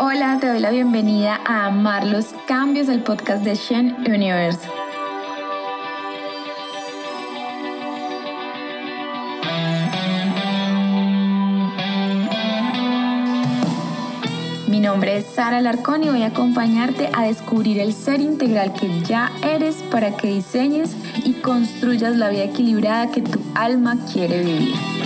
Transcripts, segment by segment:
Hola, te doy la bienvenida a Amar los Cambios del podcast de Shen Universe. Mi nombre es Sara Larcón y voy a acompañarte a descubrir el ser integral que ya eres para que diseñes y construyas la vida equilibrada que tu alma quiere vivir.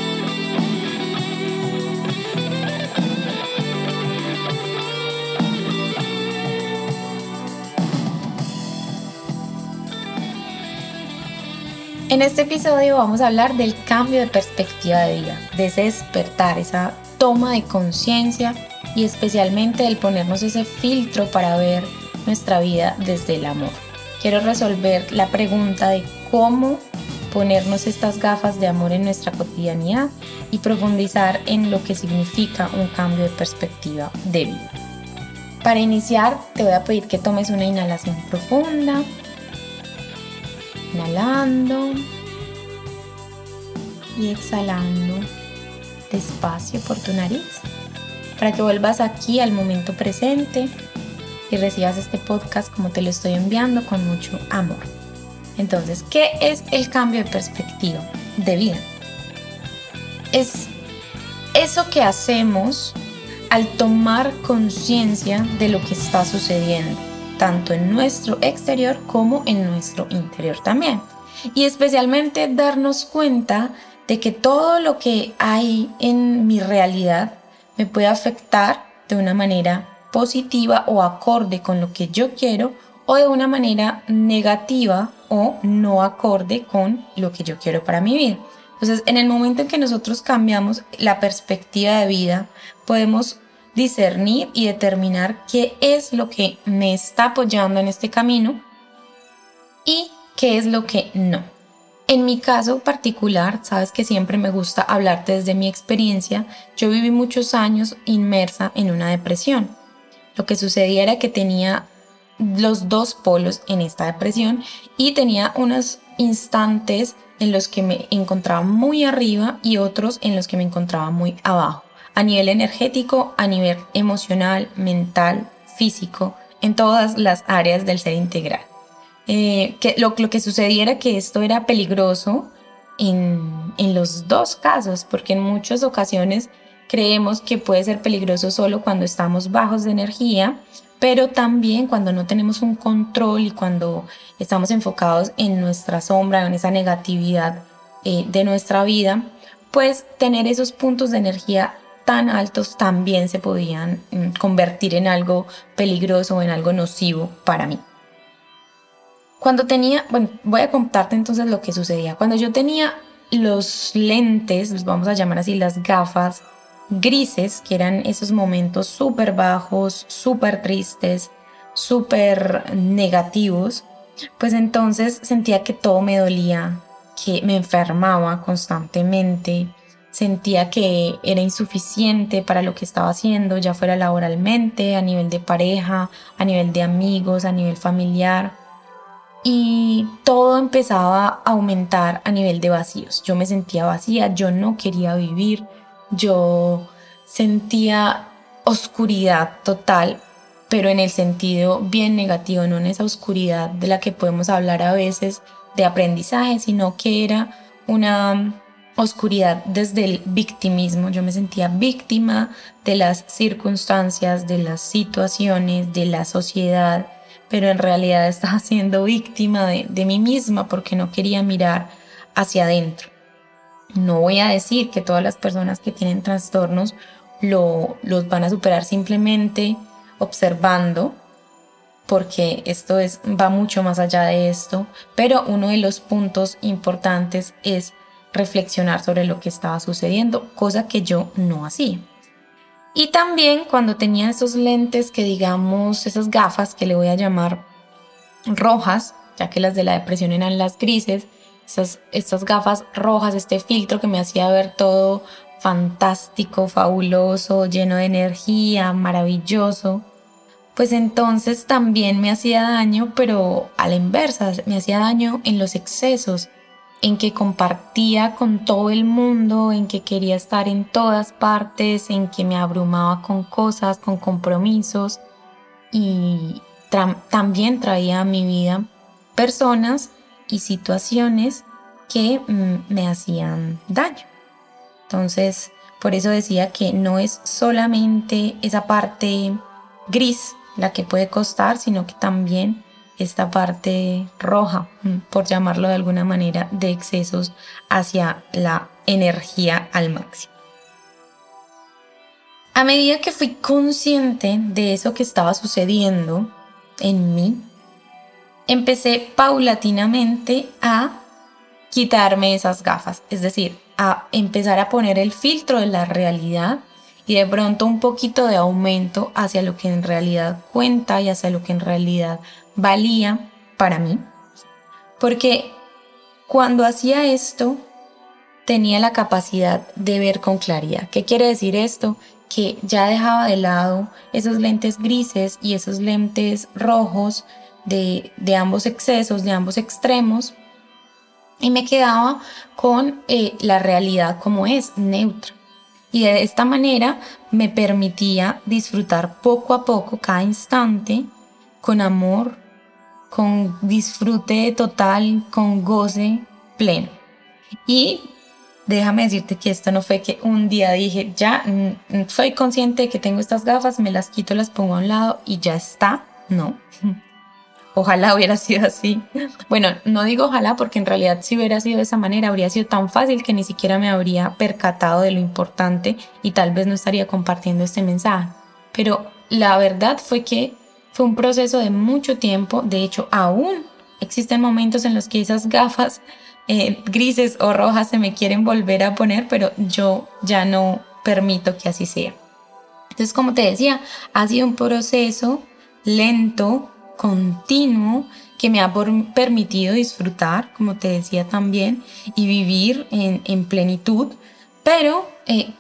En este episodio vamos a hablar del cambio de perspectiva de vida, de ese despertar, esa toma de conciencia y especialmente el ponernos ese filtro para ver nuestra vida desde el amor. Quiero resolver la pregunta de cómo ponernos estas gafas de amor en nuestra cotidianidad y profundizar en lo que significa un cambio de perspectiva de vida. Para iniciar, te voy a pedir que tomes una inhalación profunda Inhalando y exhalando despacio por tu nariz para que vuelvas aquí al momento presente y recibas este podcast como te lo estoy enviando con mucho amor. Entonces, ¿qué es el cambio de perspectiva de vida? Es eso que hacemos al tomar conciencia de lo que está sucediendo tanto en nuestro exterior como en nuestro interior también. Y especialmente darnos cuenta de que todo lo que hay en mi realidad me puede afectar de una manera positiva o acorde con lo que yo quiero o de una manera negativa o no acorde con lo que yo quiero para mi vida. Entonces, en el momento en que nosotros cambiamos la perspectiva de vida, podemos discernir y determinar qué es lo que me está apoyando en este camino y qué es lo que no. En mi caso particular, sabes que siempre me gusta hablarte desde mi experiencia, yo viví muchos años inmersa en una depresión. Lo que sucedía era que tenía los dos polos en esta depresión y tenía unos instantes en los que me encontraba muy arriba y otros en los que me encontraba muy abajo a nivel energético, a nivel emocional, mental, físico, en todas las áreas del ser integral. Eh, lo, que sucediera que esto era peligroso en, en los dos casos, porque en muchas ocasiones creemos que puede ser peligroso solo cuando estamos bajos de energía, pero también cuando no tenemos un control y cuando estamos enfocados en nuestra sombra, en esa negatividad eh, de nuestra vida, pues tener esos puntos de energía tan altos también se podían mm, convertir en algo peligroso o en algo nocivo para mí. Cuando tenía, bueno, voy a contarte entonces lo que sucedía. Cuando yo tenía los lentes, los vamos a llamar así, las gafas grises, que eran esos momentos súper bajos, súper tristes, súper negativos, pues entonces sentía que todo me dolía, que me enfermaba constantemente, sentía que era insuficiente para lo que estaba haciendo, ya fuera laboralmente, a nivel de pareja, a nivel de amigos, a nivel familiar. Y todo empezaba a aumentar a nivel de vacíos. Yo me sentía vacía, yo no quería vivir, yo sentía oscuridad total, pero en el sentido bien negativo, no en esa oscuridad de la que podemos hablar a veces de aprendizaje, sino que era una oscuridad desde el victimismo. Yo me sentía víctima de las circunstancias, de las situaciones, de la sociedad, pero en realidad estaba siendo víctima de, mí misma porque no quería mirar hacia adentro. No voy a decir que todas las personas que tienen trastornos lo, los van a superar simplemente observando, porque esto es, va mucho más allá de esto, pero uno de los puntos importantes es reflexionar sobre lo que estaba sucediendo, cosa que yo no hacía. Y también cuando tenía esos lentes que digamos, esas gafas que le voy a llamar rojas, ya que las de la depresión eran las grises, esas, estas gafas rojas, este filtro que me hacía ver todo fantástico, fabuloso, lleno de energía, maravilloso, pues entonces también me hacía daño, pero a la inversa, me hacía daño en los excesos, en que compartía con todo el mundo, en que quería estar en todas partes, en que me abrumaba con cosas, con compromisos y también traía a mi vida personas y situaciones que mm, me hacían daño. Entonces, por eso decía que no es solamente esa parte gris la que puede costar, sino que también esta parte roja, mm, por llamarlo de alguna manera, de excesos hacia la energía al máximo. A medida que fui consciente de eso que estaba sucediendo en mí, empecé paulatinamente a quitarme esas gafas, es decir, a empezar a poner el filtro de la realidad y de pronto un poquito de aumento hacia lo que en realidad cuenta y hacia lo que en realidad valía para mí. Porque cuando hacía esto, tenía la capacidad de ver con claridad. ¿Qué quiere decir esto? Que ya dejaba de lado esos lentes grises y esos lentes rojos de, ambos excesos, de ambos extremos, y me quedaba con eh, la realidad como es, neutra. Y de esta manera me permitía disfrutar poco a poco cada instante con amor, con disfrute total, con goce pleno. Y déjame decirte que esto no fue que un día dije, ya mm, mm, soy consciente de que tengo estas gafas, me las quito, las pongo a un lado y ya está. No. Ojalá hubiera sido así. Bueno, no digo ojalá porque en realidad si hubiera sido de esa manera habría sido tan fácil que ni siquiera me habría percatado de lo importante y tal vez no estaría compartiendo este mensaje. Pero la verdad fue que fue un proceso de mucho tiempo, de hecho aún existen momentos en los que esas gafas eh, grises o rojas se me quieren volver a poner, pero yo ya no permito que así sea. Entonces, como te decía, ha sido un proceso lento, continuo, que me ha permitido disfrutar, como te decía también, y vivir en, plenitud, pero eh,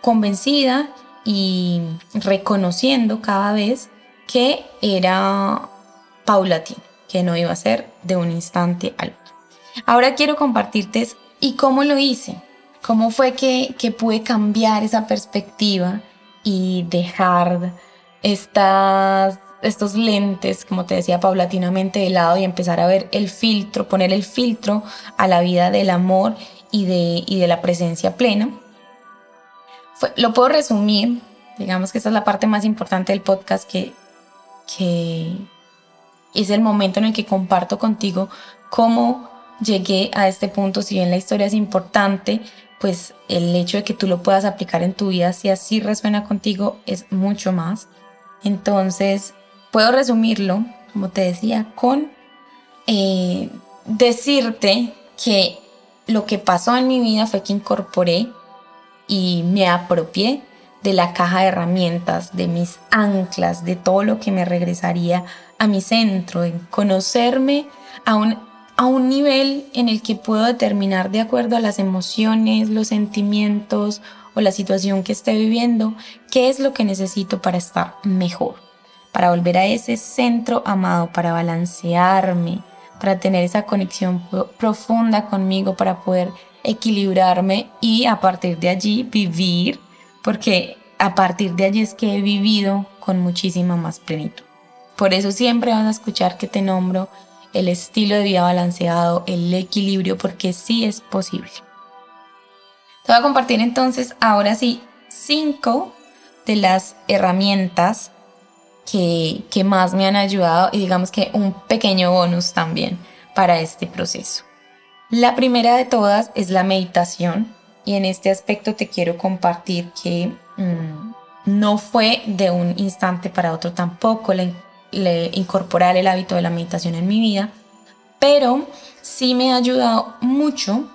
convencida y reconociendo cada vez que era paulatino, que no iba a ser de un instante al otro. Ahora quiero compartirte y cómo lo hice, cómo fue que, que pude cambiar esa perspectiva y dejar estas, estos lentes, como te decía, paulatinamente de lado y empezar a ver el filtro, poner el filtro a la vida del amor y de, y de la presencia plena. lo puedo resumir, digamos que esta es la parte más importante del podcast que que es el momento en el que comparto contigo cómo llegué a este punto. Si bien la historia es importante, pues el hecho de que tú lo puedas aplicar en tu vida, si así resuena contigo, es mucho más. Entonces, puedo resumirlo, como te decía, con eh, decirte que lo que pasó en mi vida fue que incorporé y me apropié de la caja de herramientas, de mis anclas, de todo lo que me regresaría a mi centro, en conocerme a un, a un nivel en el que puedo determinar de acuerdo a las emociones, los sentimientos o la situación que esté viviendo, qué es lo que necesito para estar mejor, para volver a ese centro amado, para balancearme, para tener esa conexión profunda conmigo, para poder equilibrarme y a partir de allí vivir porque a partir de allí es que he vivido con muchísima más plenitud. Por eso siempre vas a escuchar que te nombro el estilo de vida balanceado, el equilibrio, porque sí es posible. Te voy a compartir entonces ahora sí cinco de las herramientas que, que más me han ayudado y digamos que un pequeño bonus también para este proceso. La primera de todas es la meditación y en este aspecto te quiero compartir que mm, no fue de un instante para otro tampoco le, incorporar el hábito de la meditación en mi vida, pero sí me ha ayudado mucho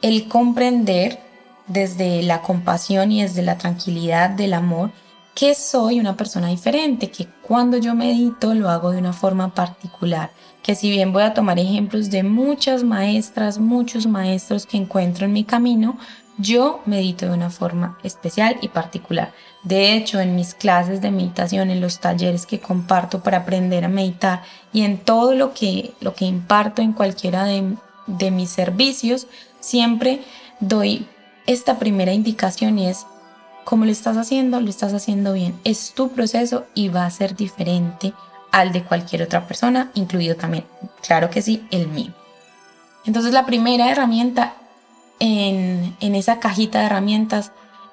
el comprender desde la compasión y desde la tranquilidad del amor que soy una persona diferente, que cuando yo medito lo hago de una forma particular, que si bien voy a tomar ejemplos de muchas maestras, muchos maestros que encuentro en mi camino, yo medito de una forma especial y particular. De hecho, en mis clases de meditación, en los talleres que comparto para aprender a meditar y en todo lo que, lo que imparto en cualquiera de de mis servicios, siempre doy esta primera indicación y es, ¿cómo lo estás haciendo? Lo estás haciendo bien. Es tu proceso y va a ser diferente al de cualquier otra persona, incluido también, claro que sí, el mío. Entonces la primera herramienta en, esa cajita de herramientas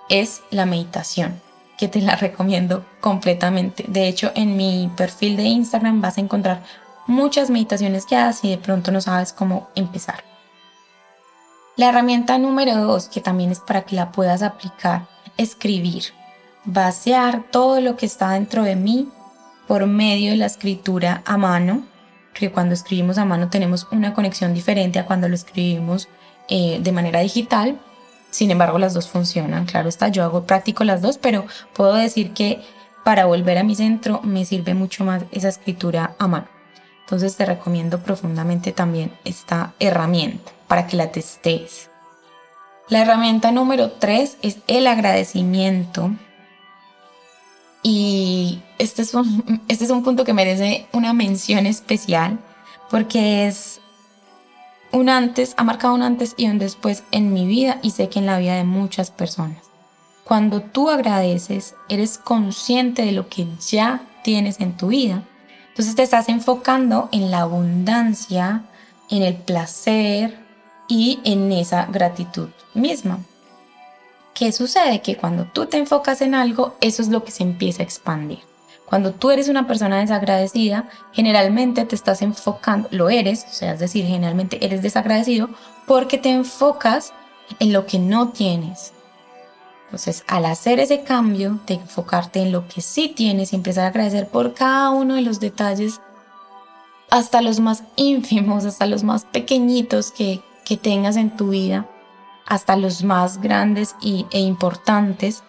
es la meditación, que te la recomiendo completamente. De hecho, en mi perfil de Instagram vas a encontrar muchas meditaciones guiadas y de pronto no sabes cómo empezar. La herramienta número dos, que también es para que la puedas aplicar, escribir. Vaciar todo lo que está dentro de mí por medio de la escritura a mano, que cuando escribimos a mano tenemos una conexión diferente a cuando lo escribimos eh, de manera digital. Sin embargo, las dos funcionan. Claro está, yo hago práctico las dos, pero puedo decir que para volver a mi centro me sirve mucho más esa escritura a mano. Entonces te recomiendo profundamente también esta herramienta para que la testes. La herramienta número tres es el agradecimiento. Y este es, un, este es un punto que merece una mención especial porque es un antes, ha marcado un antes y un después en mi vida y sé que en la vida de muchas personas. Cuando tú agradeces, eres consciente de lo que ya tienes en tu vida entonces te estás enfocando en la abundancia, en el placer y en esa gratitud misma. ¿Qué sucede? Que cuando tú te enfocas en algo, eso es lo que se empieza a expandir. Cuando tú eres una persona desagradecida, generalmente te estás enfocando, lo eres, o sea, es decir, generalmente eres desagradecido porque te enfocas en lo que no tienes, entonces, al hacer ese cambio de enfocarte en lo que sí tienes y empezar a agradecer por cada uno de los detalles, hasta los más ínfimos, hasta los más pequeñitos que, tengas en tu vida, hasta los más grandes y, e importantes,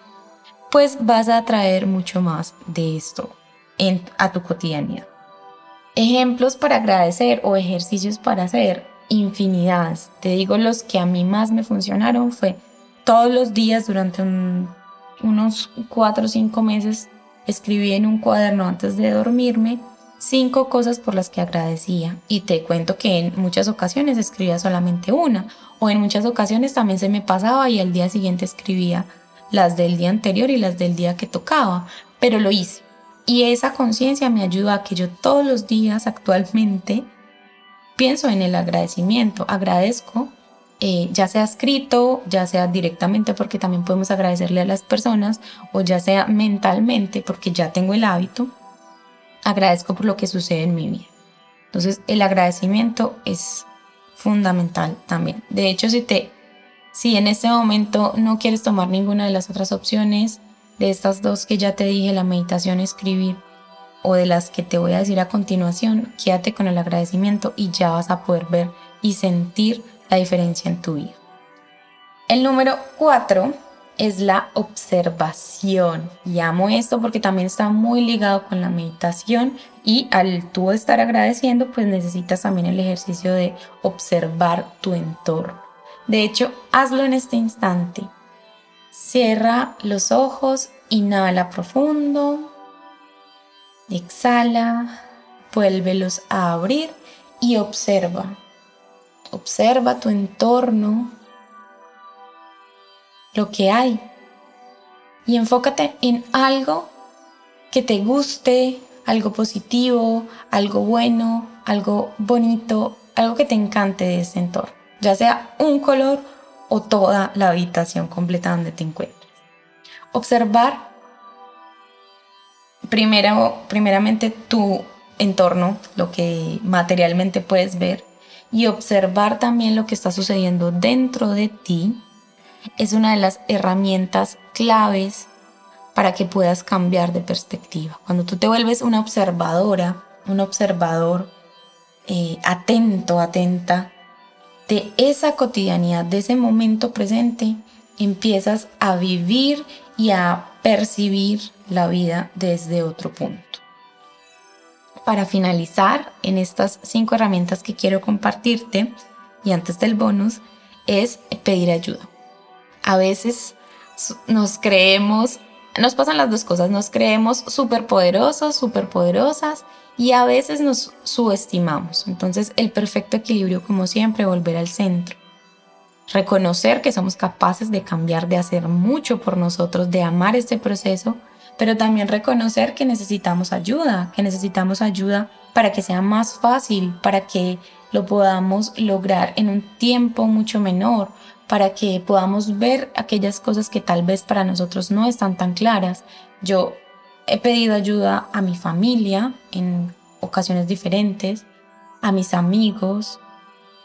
pues vas a atraer mucho más de esto en, a tu cotidianidad. Ejemplos para agradecer o ejercicios para hacer, infinidades. Te digo los que a mí más me funcionaron fue todos los días durante unos cuatro o cinco meses escribí en un cuaderno antes de dormirme cinco cosas por las que agradecía y te cuento que en muchas ocasiones escribía solamente una o en muchas ocasiones también se me pasaba y al día siguiente escribía las del día anterior y las del día que tocaba, pero lo hice. Y esa conciencia me ayuda a que yo todos los días actualmente pienso en el agradecimiento, agradezco eh, ya sea escrito, ya sea directamente porque también podemos agradecerle a las personas o ya sea mentalmente porque ya tengo el hábito, agradezco por lo que sucede en mi vida. Entonces el agradecimiento es fundamental también. De hecho, si te si en este momento no quieres tomar ninguna de las otras opciones, de estas dos que ya te dije, la meditación, escribir, o de las que te voy a decir a continuación, quédate con el agradecimiento y ya vas a poder ver y sentir la diferencia en tu vida. El número cuatro es la observación. Y amo esto porque también está muy ligado con la meditación y al tú estar agradeciendo, pues necesitas también el ejercicio de observar tu entorno. De hecho, hazlo en este instante. Cierra los ojos, inhala profundo, exhala, vuélvelos a abrir y observa. Observa tu entorno, lo que hay y enfócate en algo que te guste, algo positivo, algo bueno, algo bonito, algo que te encante de ese entorno, ya sea un color o toda la habitación completa donde te encuentres. Observar primero, primeramente tu entorno, lo que materialmente puedes ver, y observar también lo que está sucediendo dentro de ti es una de las herramientas claves para que puedas cambiar de perspectiva. Cuando tú te vuelves una observadora, un observador eh, atento, atenta de esa cotidianidad, de ese momento presente, empiezas a vivir y a percibir la vida desde otro punto para finalizar en estas cinco herramientas que quiero compartirte y antes del bonus es pedir ayuda. A veces nos creemos, nos pasan las dos cosas, nos creemos súper poderosos, súper poderosas y a veces nos subestimamos. Entonces el perfecto equilibrio, como siempre, volver al centro. Reconocer que somos capaces de cambiar, de hacer mucho por nosotros, de amar este proceso, pero también reconocer que necesitamos ayuda, que necesitamos ayuda para que sea más fácil, para que lo podamos lograr en un tiempo mucho menor, para que podamos ver aquellas cosas que tal vez para nosotros no están tan claras. Yo he pedido ayuda a mi familia en ocasiones diferentes, a mis amigos,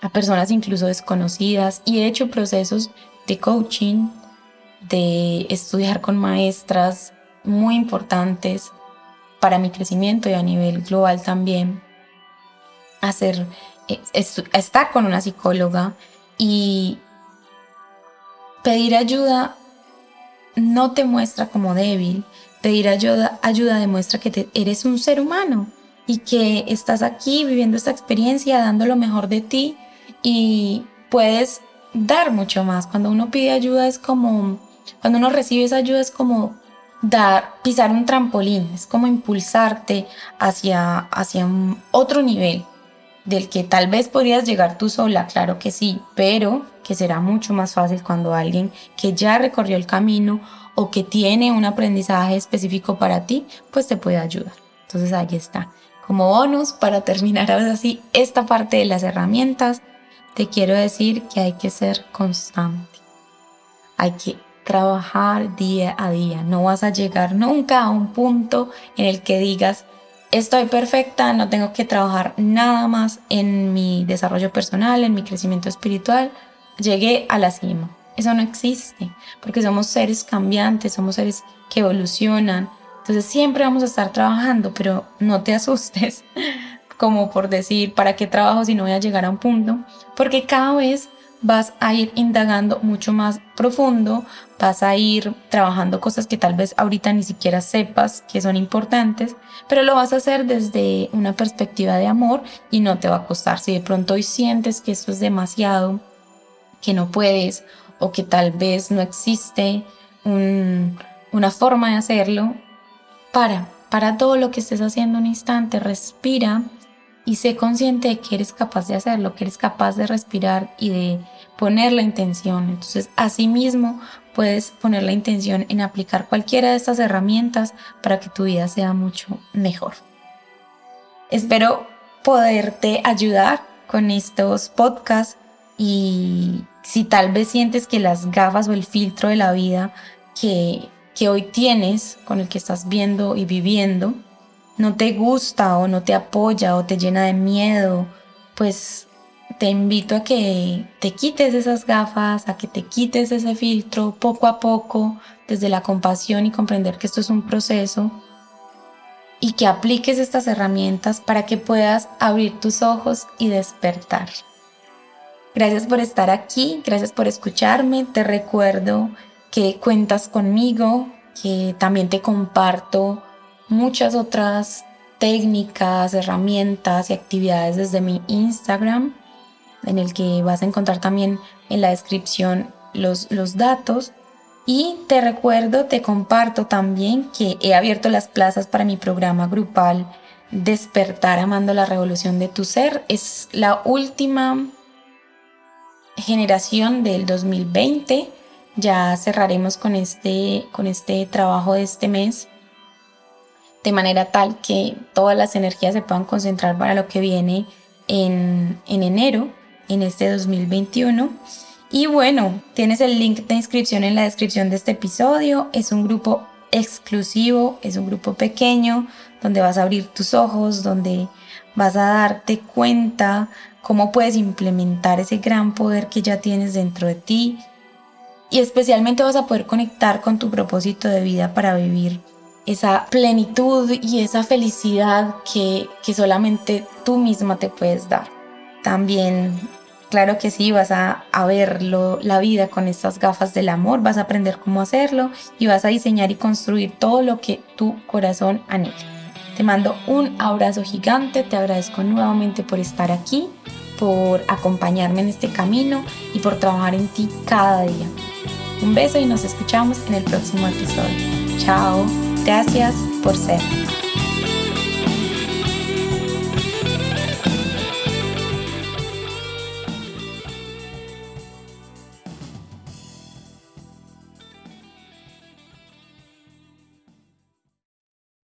a personas incluso desconocidas y he hecho procesos de coaching, de estudiar con maestras muy importantes para mi crecimiento y a nivel global también. Hacer, eh, estar con una psicóloga y pedir ayuda no te muestra como débil. Pedir ayuda, ayuda demuestra que eres un ser humano y que estás aquí viviendo esta experiencia, dando lo mejor de ti y puedes dar mucho más. Cuando uno pide ayuda es como, cuando uno recibe esa ayuda es como dar, pisar un trampolín, es como impulsarte hacia, hacia un otro nivel del que tal vez podrías llegar tú sola, claro que sí, pero que será mucho más fácil cuando alguien que ya recorrió el camino o que tiene un aprendizaje específico para ti, pues te puede ayudar. Entonces ahí está. Como bonus, para terminar ahora sí esta parte de las herramientas, te quiero decir que hay que ser constante. Hay que trabajar día a día. No vas a llegar nunca a un punto en el que digas, estoy perfecta, no tengo que trabajar nada más en mi desarrollo personal, en mi crecimiento espiritual. Llegué a la cima. Eso no existe, porque somos seres cambiantes, somos seres que evolucionan. Entonces siempre vamos a estar trabajando, pero no te asustes, como por decir, ¿para qué trabajo si no voy a llegar a un punto? Porque cada vez vas a ir indagando mucho más profundo, vas a ir trabajando cosas que tal vez ahorita ni siquiera sepas que son importantes, pero lo vas a hacer desde una perspectiva de amor y no te va a costar. Si de pronto hoy sientes que esto es demasiado, que no puedes o que tal vez no existe una forma de hacerlo, para, para todo lo que estés haciendo un instante, respira y sé consciente de que eres capaz de hacerlo, que eres capaz de respirar y de poner la intención. Entonces, asimismo, puedes poner la intención en aplicar cualquiera de estas herramientas para que tu vida sea mucho mejor. Espero poderte ayudar con estos podcasts y si tal vez sientes que las gafas o el filtro de la vida que, que hoy tienes, con el que estás viendo y viviendo, no te gusta o no te apoya o te llena de miedo, pues te invito a que te quites esas gafas, a que te quites ese filtro poco a poco, desde la compasión y comprender que esto es un proceso y que apliques estas herramientas para que puedas abrir tus ojos y despertar. Gracias por estar aquí, gracias por escucharme, te recuerdo que cuentas conmigo, que también te comparto muchas otras técnicas, herramientas y actividades desde mi Instagram, en el que vas a encontrar también en la descripción los, los datos. Y te recuerdo, te comparto también que he abierto las plazas para mi programa grupal Despertar Amando la Revolución de tu Ser. Es la última generación del 2020. Ya cerraremos con este, con este trabajo de este mes de manera tal que todas las energías se puedan concentrar para lo que viene en, enero, en este 2021. Y bueno, tienes el link de inscripción en la descripción de este episodio. Es un grupo exclusivo, es un grupo pequeño donde vas a abrir tus ojos, donde vas a darte cuenta cómo puedes implementar ese gran poder que ya tienes dentro de ti. Y especialmente vas a poder conectar con tu propósito de vida para vivir esa plenitud y esa felicidad que, solamente tú misma te puedes dar. También, claro que sí, vas a, a ver la vida con estas gafas del amor, vas a aprender cómo hacerlo y vas a diseñar y construir todo lo que tu corazón anhela. Te mando un abrazo gigante, te agradezco nuevamente por estar aquí, por acompañarme en este camino y por trabajar en ti cada día. Un beso y nos escuchamos en el próximo episodio. Chao. Gracias por ser.